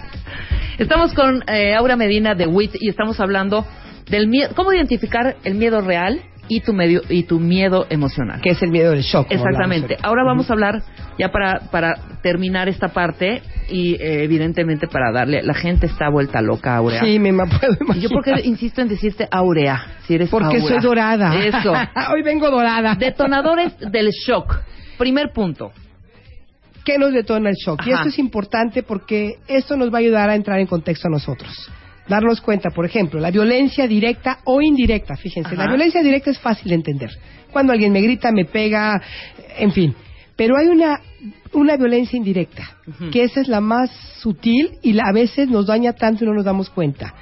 Estamos con eh, Aura Medina de WIT y estamos hablando del miedo, cómo identificar el miedo real y tu medio y tu miedo emocional. Que es el miedo del shock. Exactamente. Ahora vamos a hablar ya para para terminar esta parte y eh, evidentemente para darle la gente está vuelta loca, Aurea. Sí, me puedo imaginar. yo porque insisto en decirte Aurea, si eres Porque soy dorada. Eso. Hoy vengo dorada. Detonadores del shock. Primer punto. ¿Qué nos detona el shock? Y esto es importante porque esto nos va a ayudar a entrar en contexto a nosotros. Darnos cuenta, por ejemplo, la violencia directa o indirecta. Fíjense, Ajá. la violencia directa es fácil de entender. Cuando alguien me grita, me pega, en fin. Pero hay una, una violencia indirecta, que esa es la más sutil y la- a veces nos daña tanto y no nos damos cuenta.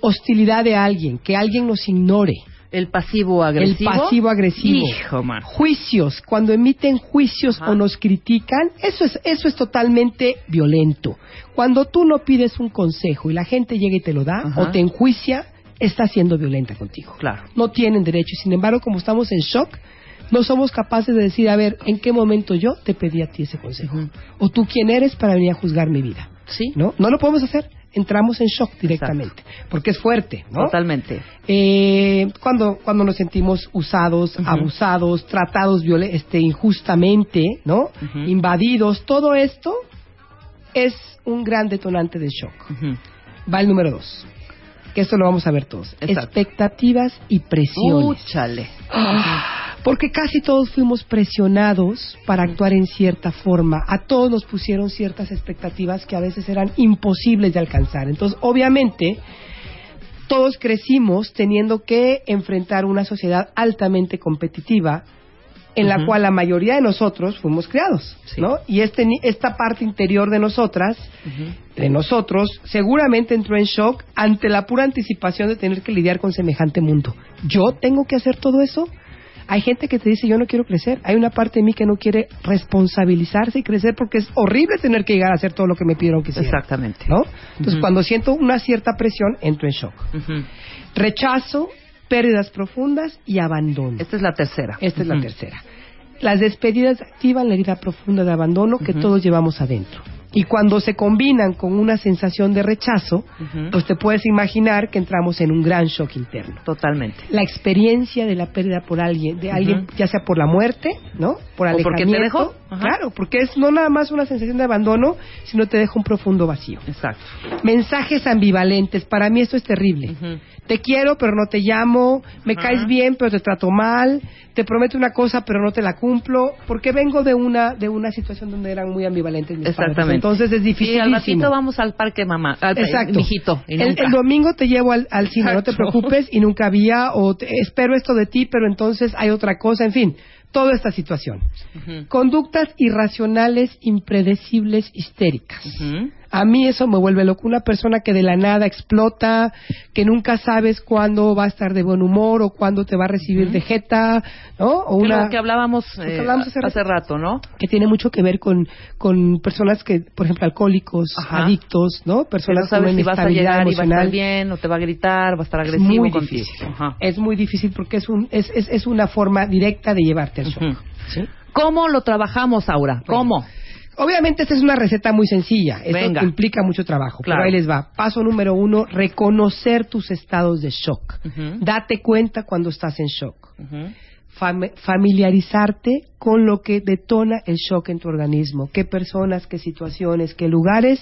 Hostilidad de alguien, que alguien nos ignore. El pasivo agresivo. El pasivo agresivo. Hijo, man. Juicios, cuando emiten juicios Ajá. o nos critican, eso es, eso es totalmente violento. Cuando tú no pides un consejo y la gente llega y te lo da Ajá. o te enjuicia, está siendo violenta contigo. Claro. No tienen derecho. Sin embargo, como estamos en shock, no somos capaces de decir, a ver, ¿en qué momento yo te pedí a ti ese consejo? O tú quién eres para venir a juzgar mi vida. Sí. ¿No? No lo podemos hacer. Entramos en shock directamente. Porque es fuerte, ¿no? Totalmente. Eh, cuando, cuando nos sentimos usados, abusados, tratados este, injustamente, ¿no? Invadidos, todo esto es un gran detonante de shock. Va el número dos, que esto lo vamos a ver todos. Exacto. Expectativas y presiones. Úchale. Porque casi todos fuimos presionados para actuar en cierta forma. A todos nos pusieron ciertas expectativas que a veces eran imposibles de alcanzar. Entonces, obviamente, todos crecimos teniendo que enfrentar una sociedad altamente competitiva en la cual la mayoría de nosotros fuimos creados, Sí. ¿no? Y este, esta parte interior de nosotras, de nosotros, seguramente entró en shock ante la pura anticipación de tener que lidiar con semejante mundo. ¿Yo tengo que hacer todo eso? Hay gente que te dice, yo no quiero crecer. Hay una parte de mí que no quiere responsabilizarse y crecer porque es horrible tener que llegar a hacer todo lo que me pidieron que hiciera. Exactamente. ¿No? Entonces, cuando siento una cierta presión, entro en shock. Rechazo, pérdidas profundas y abandono. Esta es la tercera. Esta es la tercera. Las despedidas activan la herida profunda de abandono que todos llevamos adentro. Y cuando se combinan con una sensación de rechazo, pues te puedes imaginar que entramos en un gran shock interno. Totalmente. La experiencia de la pérdida por alguien, de alguien, ya sea por la muerte, ¿no? Por O porque te alejamiento. dejó. Ajá. Claro, porque es no nada más una sensación de abandono, sino te deja un profundo vacío. Exacto. Mensajes ambivalentes. Para mí esto es terrible. Te quiero, pero no te llamo. Me caes bien, pero te trato mal. Te prometo una cosa, pero no te la cumplo. Porque vengo de una de una situación donde eran muy ambivalentes mis padres. Exactamente. Entonces es Y difícil. al ratito vamos al parque mamá. Al, Exacto. Mijito. Y el, nunca. el domingo te llevo al, al cine, no te preocupes, y nunca había, o te- espero esto de ti, pero entonces hay otra cosa, en fin, toda esta situación. Conductas irracionales, impredecibles, histéricas. A mí eso me vuelve loco. Una persona que de la nada explota, que nunca sabes cuándo va a estar de buen humor o cuándo te va a recibir de jeta, ¿no? O Que una que hablábamos, que eh, hablábamos hace hace, rato, ¿no? que tiene mucho que ver con, con personas que, por ejemplo, alcohólicos, Ajá. adictos, ¿no? Que Personas no sabes con si vas a llegar y va a emocional. estar bien, o te va a gritar, va a estar es agresivo muy contigo. difícil. Ajá. Es muy difícil porque es, un, es, es, es una forma directa de llevarte al shock. ¿sí? ¿Cómo lo trabajamos, Aura? ¿Cómo? Obviamente esta es una receta muy sencilla, esto Venga. implica mucho trabajo, Claro. pero ahí les va. Paso número uno, reconocer tus estados de shock. Date cuenta cuando estás en shock. Familiarizarte con lo que detona el shock en tu organismo, qué personas, qué situaciones, qué lugares,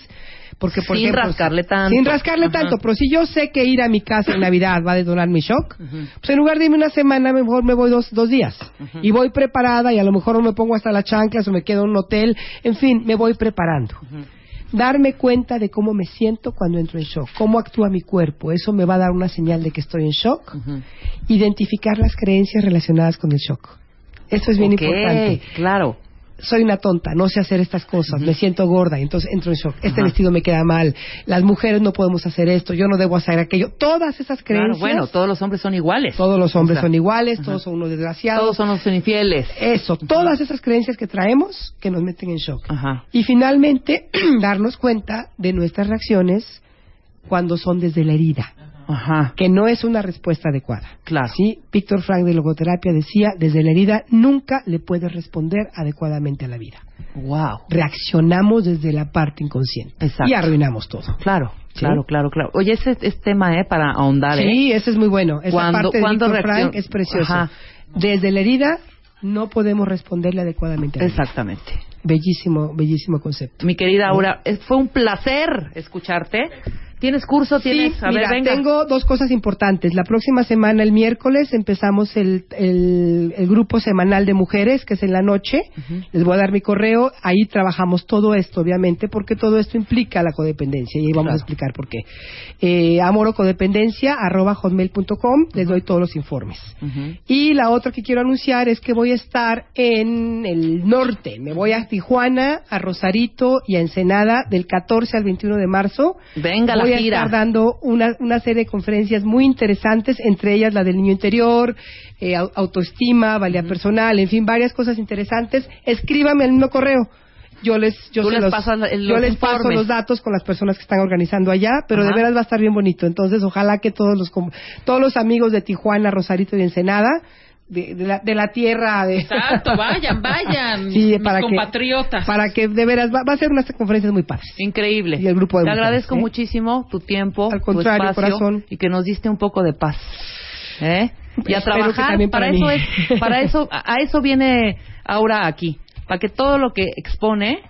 porque por Sin ejemplo, rascarle tanto. sin rascarle Ajá. tanto, pero si yo sé que ir a mi casa en Navidad va a detonar mi shock, pues en lugar de irme una semana, mejor me voy dos, dos días. Y voy preparada y a lo mejor no me pongo hasta las chanclas o me quedo en un hotel. En fin, me voy preparando. Darme cuenta de cómo me siento cuando entro en shock, cómo actúa mi cuerpo. Eso me va a dar una señal de que estoy en shock. Identificar las creencias relacionadas con el shock. Esto es bien importante. Claro. Soy una tonta, no sé hacer estas cosas, me siento gorda y entonces entro en shock. Este vestido me queda mal, las mujeres no podemos hacer esto, yo no debo hacer aquello. Todas esas Claro, creencias. bueno, todos los hombres son iguales. Todos los hombres O sea, son iguales, todos son unos desgraciados. Todos son los infieles. Eso, todas esas creencias que traemos que nos meten en shock. Y finalmente, darnos cuenta de nuestras reacciones cuando son desde la herida, Ajá. que no es una respuesta adecuada. Claro. ¿Sí? Víctor Frank de logoterapia decía, desde la herida nunca le puedes responder adecuadamente a la vida. Wow. Reaccionamos desde la parte inconsciente Exacto. y arruinamos todo. Claro, Sí. claro, claro, claro. Oye, ese es tema, ¿eh? Para ahondar, ¿eh? Sí, ese es muy bueno. Esa parte de Víctor Frank es precioso. Ajá. Desde la herida no podemos responderle adecuadamente a la vida. Exactamente. Bellísimo, bellísimo concepto. Mi querida Aura, es- fue un placer escucharte. ¿Tienes curso? ¿Tienes? Sí, a mira, ver, venga. tengo dos cosas importantes. La próxima semana, el miércoles, empezamos el, el, el grupo semanal de mujeres, que es en la noche. Les voy a dar mi correo. Ahí trabajamos todo esto, obviamente, porque todo esto implica la codependencia. Y ahí vamos Claro. a explicar por qué. Eh, amorocodependencia, arroba hotmail.com. Les doy todos los informes. Y la otra que quiero anunciar es que voy a estar en el norte. Me voy a Tijuana, a Rosarito y a Ensenada del 14 al 21 de marzo. Venga, la voy a gira. estar dando una, una serie de conferencias muy interesantes, entre ellas la del niño interior, eh, au- autoestima, valía personal, en fin, varias cosas interesantes. Escríbame al mismo correo. Yo les, yo se les los- pasas el- yo los les paso los datos con las personas que están organizando allá, pero Ajá. de veras va a estar bien bonito. Entonces, ojalá que todos los todos los amigos de Tijuana, Rosarito y Ensenada, de, de la, de la tierra de Exacto, vayan, vayan. Sí, mis para que- compatriotas. para que de veras va, va a ser unas conferencias muy padres. Increíble. Y el grupo de Te mujeres, agradezco ¿eh? muchísimo tu tiempo, Al contrario, tu espacio corazón. y que nos diste un poco de paz. ¿Eh? Y a trabajar, para eso es, para eso, a a eso viene Aura aquí, para que todo lo que expone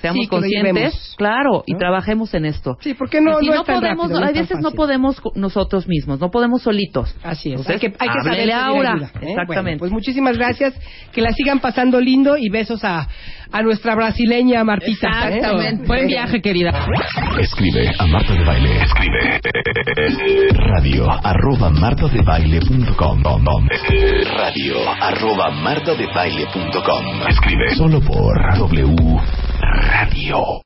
seamos Sí, conscientes, claro, y trabajemos en esto. Sí, porque no, si no no, podemos, rápido, no tan veces no podemos nosotros mismos, no podemos solitos. Así es. Entonces, hay que, hay que saber háblele pedir a Aura. ayuda, ¿eh? Exactamente. Bueno, pues muchísimas gracias. Que la sigan pasando lindo y besos a, a nuestra brasileña Martita. ¿eh? Exactamente. Buen viaje, querida. Escribe a Marta de Baile. Escribe radio arroba martadebaile.com radio arroba martadebaile.com Escribe solo por W Radio.